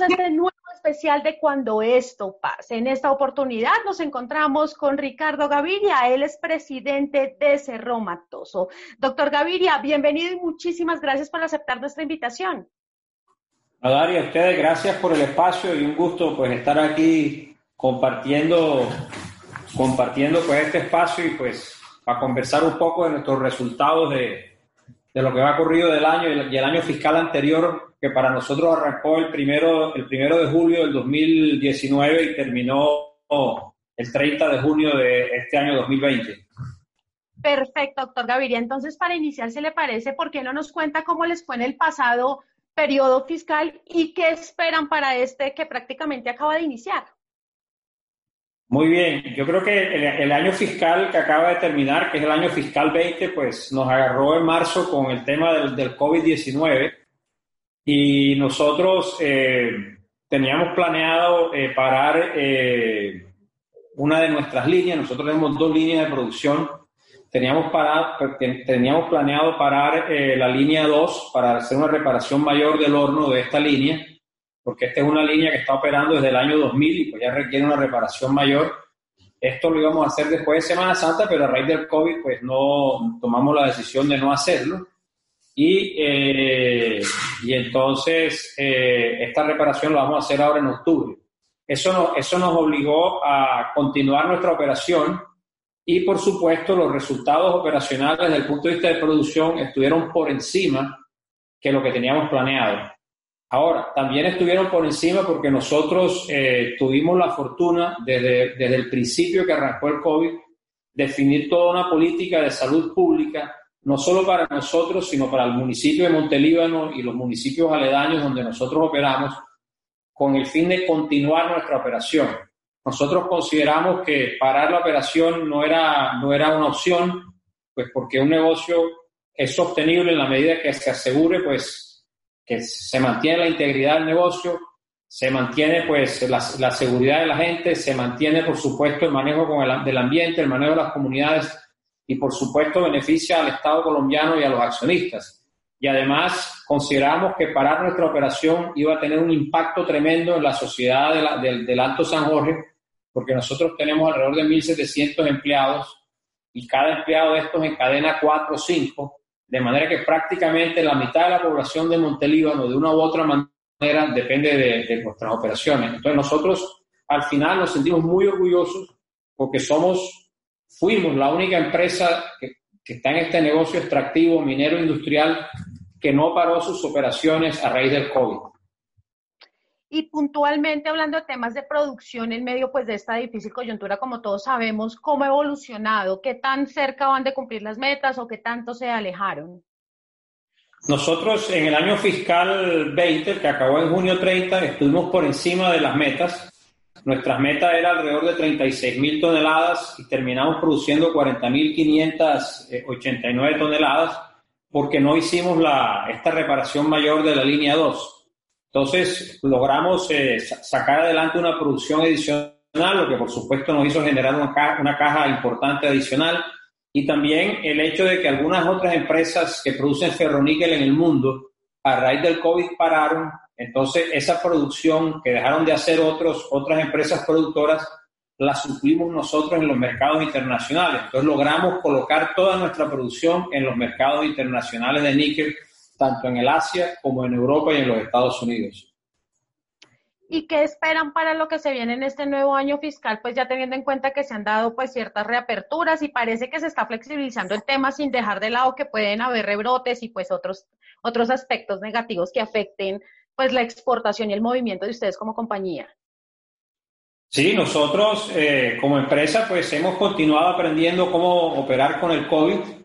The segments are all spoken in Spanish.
Bienvenidos a este nuevo especial de Cuando esto pase. En esta oportunidad nos encontramos con Ricardo Gaviria, él es presidente de Cerro Matoso. Doctor Gaviria, bienvenido y muchísimas gracias por aceptar nuestra invitación. A Dari, a ustedes gracias por el espacio y un gusto pues estar aquí compartiendo, compartiendo pues este espacio y pues para conversar un poco de nuestros resultados de, de lo que ha ocurrido del año y el año fiscal anterior que para nosotros arrancó el primero, el primero de julio del 2019 y terminó el 30 de junio de este año 2020. Perfecto, doctor Gaviria. Entonces, para iniciar, ¿se le parece? ¿Por qué no nos cuenta cómo les fue en el pasado periodo fiscal y qué esperan para este que prácticamente acaba de iniciar? Muy bien, yo creo que el, el, año fiscal que acaba de terminar, que es el año fiscal 20, pues nos agarró en marzo con el tema del, del COVID-19 y nosotros eh, teníamos planeado eh, parar eh, una de nuestras líneas, nosotros tenemos dos líneas de producción, teníamos, para, teníamos planeado parar la línea 2 para hacer una reparación mayor del horno de esta línea, porque esta es una línea que está operando desde el año 2000 y pues ya requiere una reparación mayor. Esto lo íbamos a hacer después de Semana Santa, pero a raíz del COVID pues no tomamos la decisión de no hacerlo. Y, eh, y entonces eh, esta reparación la vamos a hacer ahora en octubre. Eso, no, eso nos obligó a continuar nuestra operación y por supuesto los resultados operacionales desde el punto de vista de producción estuvieron por encima que lo que teníamos planeado. Ahora, también estuvieron por encima porque nosotros eh, tuvimos la fortuna desde, desde el principio que arrancó el COVID definir toda una política de salud pública no solo para nosotros, sino para el municipio de Montelíbano y los municipios aledaños donde nosotros operamos, con el fin de continuar nuestra operación. Nosotros consideramos que parar la operación no era, no era una opción, pues porque un negocio es sostenible en la medida que se asegure, pues, que se mantiene la integridad del negocio, se mantiene, pues, la, la seguridad de la gente, se mantiene, por supuesto, el manejo del ambiente, el manejo de las comunidades y por supuesto beneficia al Estado colombiano y a los accionistas. Y además consideramos que parar nuestra operación iba a tener un impacto tremendo en la sociedad de del Alto San Jorge, porque nosotros tenemos alrededor de 1.700 empleados y cada empleado de estos encadena 4 o 5, de manera que prácticamente la mitad de la población de Montelíbano, de una u otra manera, depende de, nuestras operaciones. Entonces nosotros al final nos sentimos muy orgullosos porque somos fuimos la única empresa que, que, está en este negocio extractivo minero industrial que no paró sus operaciones a raíz del COVID. Y puntualmente hablando de temas de producción en medio pues de esta difícil coyuntura, como todos sabemos, ¿cómo ha evolucionado? ¿Qué tan cerca van de cumplir las metas o qué tanto se alejaron? Nosotros en el año fiscal 20, que acabó en junio 30, estuvimos por encima de las metas nuestra meta era alrededor de 36 mil toneladas y terminamos produciendo 40.589 toneladas porque no hicimos la, esta reparación mayor de la línea 2. Entonces logramos eh, sacar adelante una producción adicional, lo que por supuesto nos hizo generar una caja, importante adicional y también el hecho de que algunas otras empresas que producen ferroníquel en el mundo a raíz del COVID pararon entonces, esa producción que dejaron de hacer otros, otras empresas productoras, la suplimos nosotros en los mercados internacionales. Entonces, logramos colocar toda nuestra producción en los mercados internacionales de níquel, tanto en el Asia como en Europa y en los Estados Unidos. ¿Y qué esperan para lo que se viene en este nuevo año fiscal? Pues ya teniendo en cuenta que se han dado pues ciertas reaperturas y parece que se está flexibilizando el tema sin dejar de lado que pueden haber rebrotes y pues otros, otros aspectos negativos que afecten pues la exportación y el movimiento de ustedes como compañía? Sí, nosotros eh, como empresa pues hemos continuado aprendiendo cómo operar con el COVID.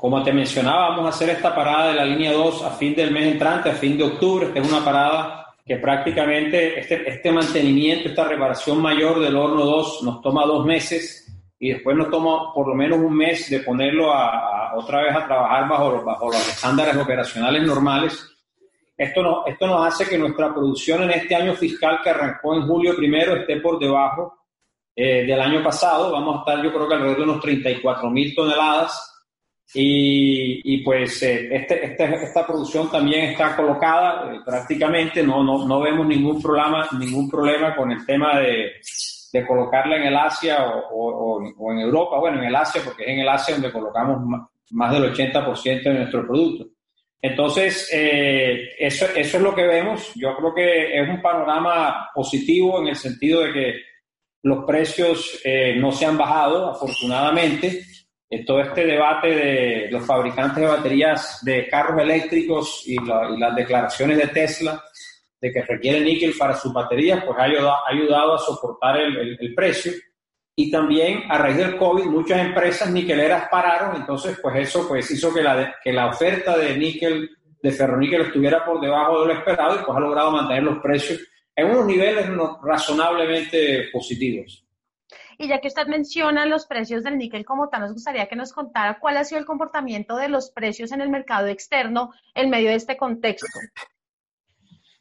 Como te mencionaba, vamos a hacer esta parada de la línea 2 a fin del mes entrante, a fin de octubre. Esta es una parada que prácticamente este, este mantenimiento, esta reparación mayor del horno 2 nos toma dos meses y después nos toma por lo menos un mes de ponerlo a, otra vez a trabajar bajo, bajo los estándares operacionales normales. Esto, no, esto nos hace que nuestra producción en este año fiscal que arrancó en julio primero esté por debajo eh, del año pasado. Vamos a estar yo creo que alrededor de unos 34 mil toneladas. Y, pues eh, este, este, esta producción también está colocada eh, prácticamente, no, no, no vemos ningún problema, ningún problema con el tema de, de colocarla en el Asia o, o, en Europa, bueno, en el Asia, porque es en el Asia donde colocamos más, del 80% de nuestro producto. Entonces, eh, eso, eso es lo que vemos. Yo creo que es un panorama positivo en el sentido de que los precios eh, no se han bajado, afortunadamente. Todo este debate de los fabricantes de baterías de carros eléctricos y, y las declaraciones de Tesla de que requiere níquel para sus baterías, pues ha ayudado, ha ayudado a soportar el, el, precio. Y también a raíz del COVID muchas empresas niqueleras pararon, entonces pues eso pues hizo que la, que la oferta de níquel, de ferroníquel estuviera por debajo de lo esperado y pues ha logrado mantener los precios en unos niveles razonablemente positivos. Y ya que usted menciona los precios del níquel como tal, nos gustaría que nos contara cuál ha sido el comportamiento de los precios en el mercado externo en medio de este contexto.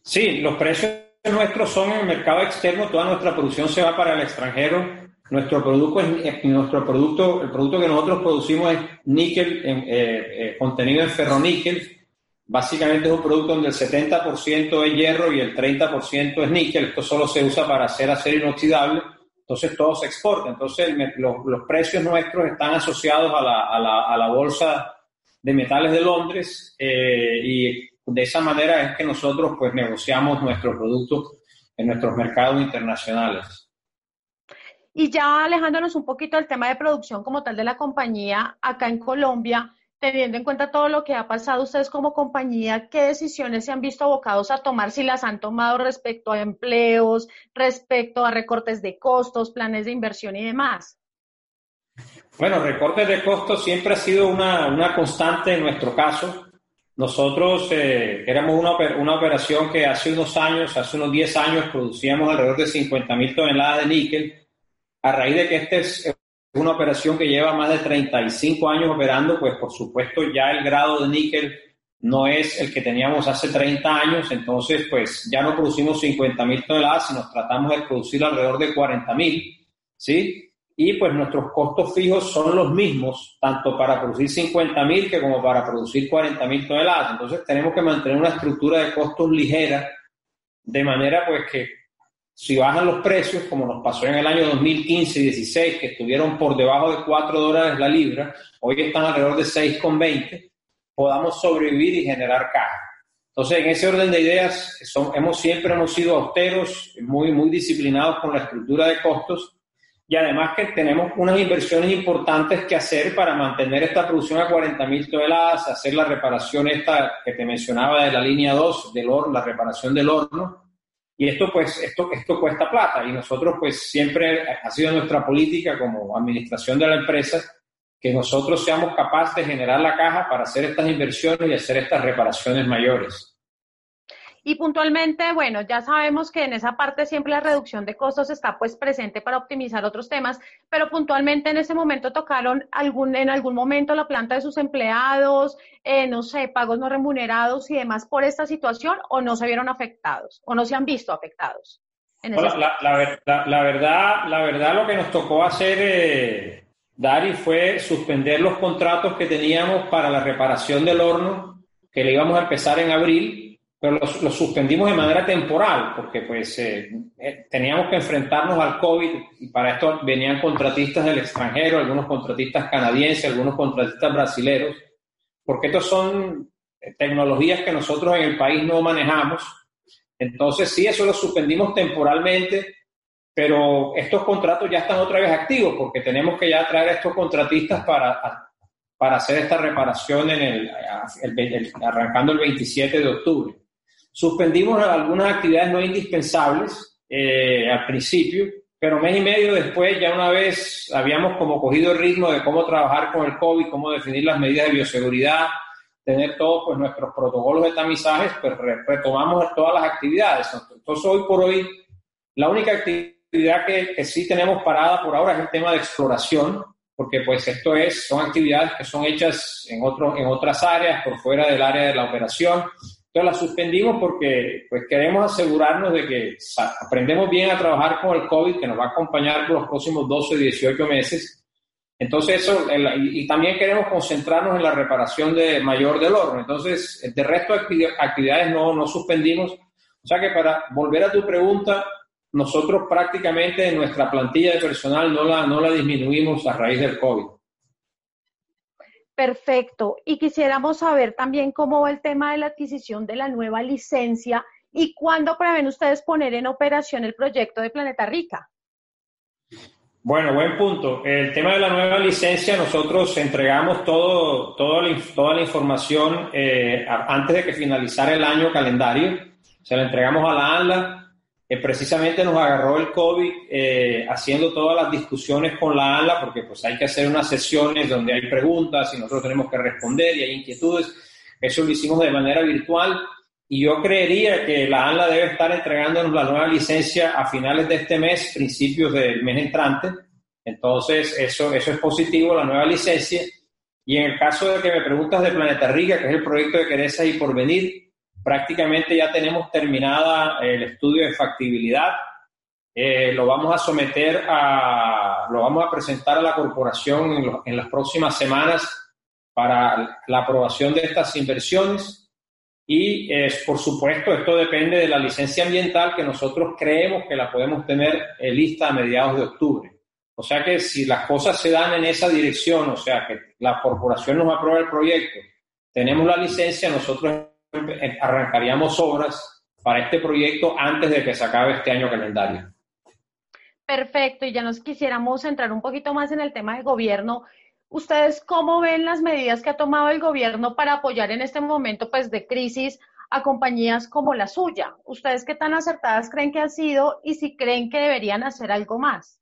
Sí, los precios nuestros son en el mercado externo, toda nuestra producción se va para el extranjero. Nuestro producto, es, nuestro producto el producto que nosotros producimos es níquel eh, eh, contenido en ferroníquel. Básicamente es un producto donde el 70% es hierro y el 30% es níquel. Esto solo se usa para hacer acero inoxidable. Entonces todo se exporta. Entonces los, los precios nuestros están asociados a la, a la, a la bolsa de metales de Londres eh, y de esa manera es que nosotros pues negociamos nuestros productos en nuestros mercados internacionales. Y ya alejándonos un poquito del tema de producción como tal de la compañía acá en Colombia, teniendo en cuenta todo lo que ha pasado, ustedes como compañía, ¿qué decisiones se han visto abocados a tomar, si las han tomado respecto a empleos, respecto a recortes de costos, planes de inversión y demás? Bueno, recortes de costos siempre ha sido una, una constante en nuestro caso. Nosotros eh, éramos una, una, operación que hace unos años, hace unos 10 años, producíamos alrededor de 50 mil toneladas de níquel. A raíz de que esta es una operación que lleva más de 35 años operando, pues por supuesto ya el grado de níquel no es el que teníamos hace 30 años, entonces pues ya no producimos 50 mil toneladas, sino tratamos de producir alrededor de 40 mil, ¿sí? y pues nuestros costos fijos son los mismos, tanto para producir 50 mil que como para producir 40 mil toneladas. Entonces tenemos que mantener una estructura de costos ligera, de manera pues que si bajan los precios, como nos pasó en el año 2015 y 16, que estuvieron por debajo de 4 dólares la libra, hoy están alrededor de 6,20, podamos sobrevivir y generar caja. Entonces, en ese orden de ideas, son, hemos siempre hemos sido austeros, muy, muy disciplinados con la estructura de costos y además que tenemos unas inversiones importantes que hacer para mantener esta producción a 40 mil toneladas, hacer la reparación esta que te mencionaba de la línea 2 del horno, la reparación del horno. Y esto pues, esto, esto cuesta plata y nosotros pues siempre ha sido nuestra política como administración de la empresa que nosotros seamos capaces de generar la caja para hacer estas inversiones y hacer estas reparaciones mayores. Y puntualmente, bueno, ya sabemos que en esa parte siempre la reducción de costos está pues presente para optimizar otros temas, pero puntualmente en ese momento tocaron algún, en algún momento la planta de sus empleados, eh, no sé, pagos no remunerados y demás por esta situación o no se vieron afectados o no se han visto afectados. la, verdad, la verdad lo que nos tocó hacer, eh, Dari, fue suspender los contratos que teníamos para la reparación del horno, que le íbamos a empezar en abril pero lo, suspendimos de manera temporal porque pues eh, eh, teníamos que enfrentarnos al COVID y para esto venían contratistas del extranjero, algunos contratistas canadienses, algunos contratistas brasileños, porque estos son eh, tecnologías que nosotros en el país no manejamos. Entonces sí, eso lo suspendimos temporalmente, pero estos contratos ya están otra vez activos porque tenemos que ya traer a estos contratistas para, para hacer esta reparación en el, arrancando el 27 de octubre. Suspendimos algunas actividades no indispensables eh, al principio, pero mes y medio después, ya una vez habíamos como cogido el ritmo de cómo trabajar con el COVID, cómo definir las medidas de bioseguridad, tener todos pues, nuestros protocolos de tamizajes, pues retomamos todas las actividades. Entonces, hoy por hoy, la única actividad que, que sí tenemos parada por ahora es el tema de exploración, porque pues esto es, son actividades que son hechas en, otro, en otras áreas, por fuera del área de la operación. Entonces las suspendimos porque pues queremos asegurarnos de que aprendemos bien a trabajar con el COVID, que nos va a acompañar por los próximos 12, 18 meses. Entonces eso, y, también queremos concentrarnos en la reparación de mayor del horno. Entonces, de resto de actividades no, no suspendimos. O sea que para volver a tu pregunta, nosotros prácticamente en nuestra plantilla de personal no la, no la disminuimos a raíz del COVID. Perfecto. Y quisiéramos saber también cómo va el tema de la adquisición de la nueva licencia y cuándo prevén ustedes poner en operación el proyecto de Planeta Rica. Bueno, buen punto. El tema de la nueva licencia, nosotros entregamos todo, toda la información eh, antes de que finalizara el año calendario. Se la entregamos a la ANLA precisamente nos agarró el COVID eh, haciendo todas las discusiones con la ANLA, porque pues hay que hacer unas sesiones donde hay preguntas y nosotros tenemos que responder y hay inquietudes. Eso lo hicimos de manera virtual y yo creería que la ANLA debe estar entregándonos la nueva licencia a finales de este mes, principios del mes entrante. Entonces, eso, eso es positivo, la nueva licencia. Y en el caso de que me preguntas de Planeta Rica, que es el proyecto de Queresa y Porvenir, prácticamente ya tenemos terminada el estudio de factibilidad. Eh, lo vamos a someter a, lo vamos a presentar a la corporación en, las próximas semanas para la aprobación de estas inversiones. Y por supuesto, esto depende de la licencia ambiental que nosotros creemos que la podemos tener eh, lista a mediados de octubre. O sea que si las cosas se dan en esa dirección, o sea que la corporación nos aprueba el proyecto, tenemos la licencia, nosotros arrancaríamos obras para este proyecto antes de que se acabe este año calendario. Perfecto, y ya nos quisiéramos centrar un poquito más en el tema del gobierno. ¿Ustedes cómo ven las medidas que ha tomado el gobierno para apoyar en este momento pues, de crisis a compañías como la suya? ¿Ustedes qué tan acertadas creen que han sido y si creen que deberían hacer algo más?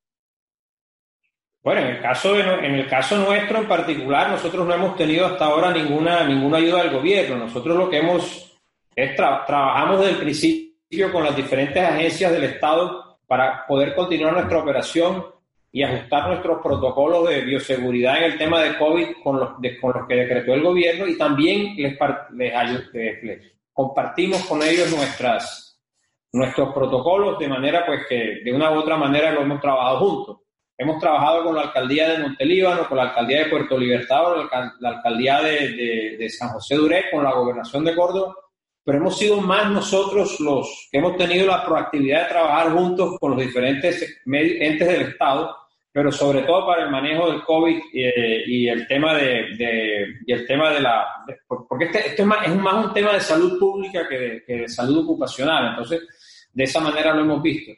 Bueno, en el caso, de, en el caso nuestro en particular, nosotros no hemos tenido hasta ahora ninguna, ninguna ayuda del gobierno. Nosotros lo que hemos es trabajamos desde el principio con las diferentes agencias del Estado para poder continuar nuestra operación y ajustar nuestros protocolos de bioseguridad en el tema de COVID con los, con los que decretó el gobierno y también les, les, les compartimos con ellos nuestras, nuestros protocolos de manera pues que de una u otra manera lo hemos trabajado juntos. Hemos trabajado con la alcaldía de Montelíbano, con la alcaldía de Puerto Libertador, la alcaldía de, San José Duré, con la gobernación de Córdoba, pero hemos sido más nosotros los que hemos tenido la proactividad de trabajar juntos con los diferentes entes del Estado, pero sobre todo para el manejo del COVID eh, y el tema de, y el tema de la porque este, esto es más, es más un tema de salud pública que que de salud ocupacional, entonces de esa manera lo hemos visto.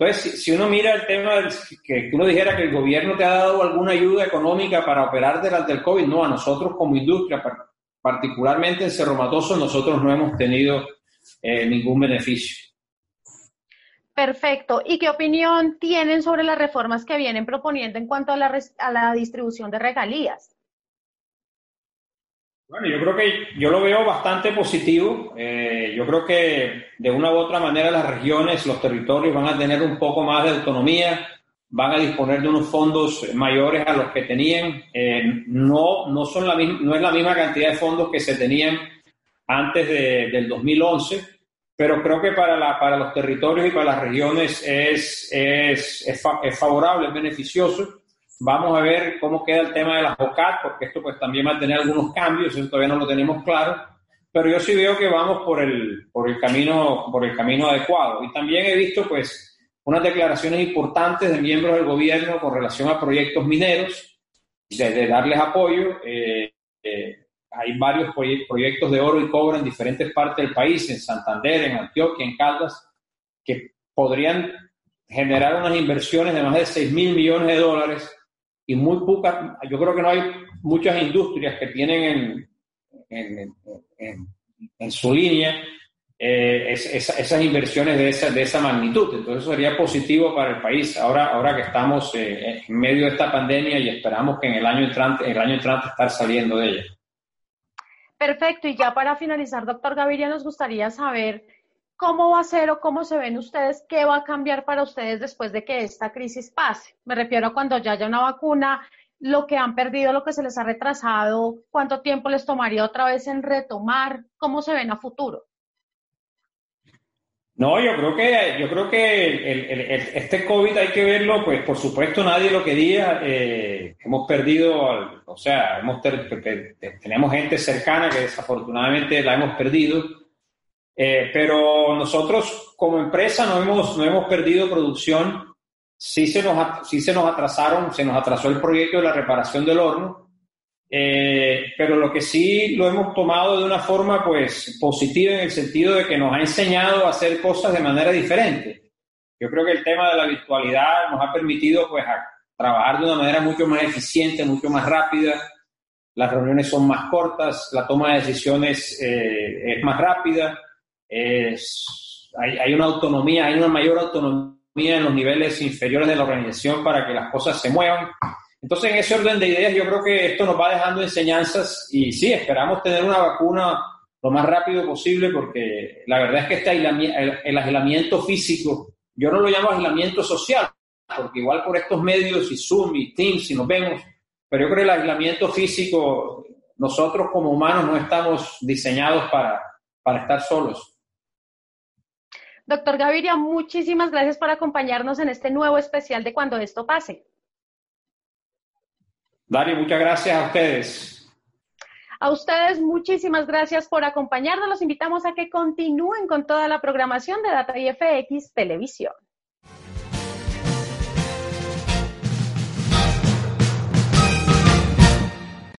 Entonces, si uno mira el tema, que uno dijera que el gobierno te ha dado alguna ayuda económica para operar durante el COVID, no, a nosotros como industria, particularmente en Cerro Matoso, nosotros no hemos tenido eh, ningún beneficio. Perfecto. ¿Y qué opinión tienen sobre las reformas que vienen proponiendo en cuanto a la distribución de regalías? Bueno, yo creo que yo lo veo bastante positivo. Eh, yo creo que de una u otra manera las regiones, los territorios van a tener un poco más de autonomía, van a disponer de unos fondos mayores a los que tenían. Eh, no, no, son la no es la misma cantidad de fondos que se tenían antes de, del 2011, pero creo que para, la, para los territorios y para las regiones es, es, es, es favorable, es beneficioso. Vamos a ver cómo queda el tema de las OCAT, porque esto pues también va a tener algunos cambios, eso todavía no lo tenemos claro, pero yo sí veo que vamos por el, por el, camino, por el camino adecuado. Y también he visto pues unas declaraciones importantes de miembros del gobierno con relación a proyectos mineros, de, darles apoyo. Eh, eh, hay varios proyectos de oro y cobre en diferentes partes del país, en Santander, en Antioquia, en Caldas, que podrían generar unas inversiones de más de 6 mil millones de dólares y muy pocas, yo creo que no hay muchas industrias que tienen en, en, su línea eh, esas inversiones de esa, de esa magnitud. Entonces sería positivo para el país ahora, ahora que estamos eh, en medio de esta pandemia y esperamos que en el año entrante, el año entrante estar saliendo de ella. Perfecto. Y ya para finalizar, doctor Gaviria, nos gustaría saber cómo va a ser o cómo se ven ustedes, qué va a cambiar para ustedes después de que esta crisis pase. Me refiero a cuando ya haya una vacuna, lo que han perdido, lo que se les ha retrasado, cuánto tiempo les tomaría otra vez en retomar, cómo se ven a futuro. No, yo creo que yo creo que este COVID hay que verlo, pues por supuesto nadie lo quería. Eh, hemos perdido, o sea, hemos tenemos gente cercana que desafortunadamente la hemos perdido. Eh, pero nosotros como empresa no hemos, no hemos perdido producción. Sí se, nos, sí se nos atrasaron, se nos atrasó el proyecto de la reparación del horno eh, pero lo que sí lo hemos tomado de una forma pues positiva en el sentido de que nos ha enseñado a hacer cosas de manera diferente. Yo creo que el tema de la virtualidad nos ha permitido pues trabajar de una manera mucho más eficiente, mucho más rápida. Las reuniones son más cortas, la toma de decisiones eh, es más rápida, es, hay, hay una autonomía, hay una mayor autonomía en los niveles inferiores de la organización para que las cosas se muevan. Entonces, en ese orden de ideas, yo creo que esto nos va dejando enseñanzas y sí, esperamos tener una vacuna lo más rápido posible porque la verdad es que este el, aislamiento físico, yo no lo llamo aislamiento social, porque igual por estos medios y Zoom y Teams y nos vemos, pero yo creo que el aislamiento físico, nosotros como humanos no estamos diseñados para, para estar solos. Doctor Gaviria, muchísimas gracias por acompañarnos en este nuevo especial de Cuando esto pase. Dario, muchas gracias a ustedes. A ustedes muchísimas gracias por acompañarnos. Los invitamos a que continúen con toda la programación de Data IFX Televisión.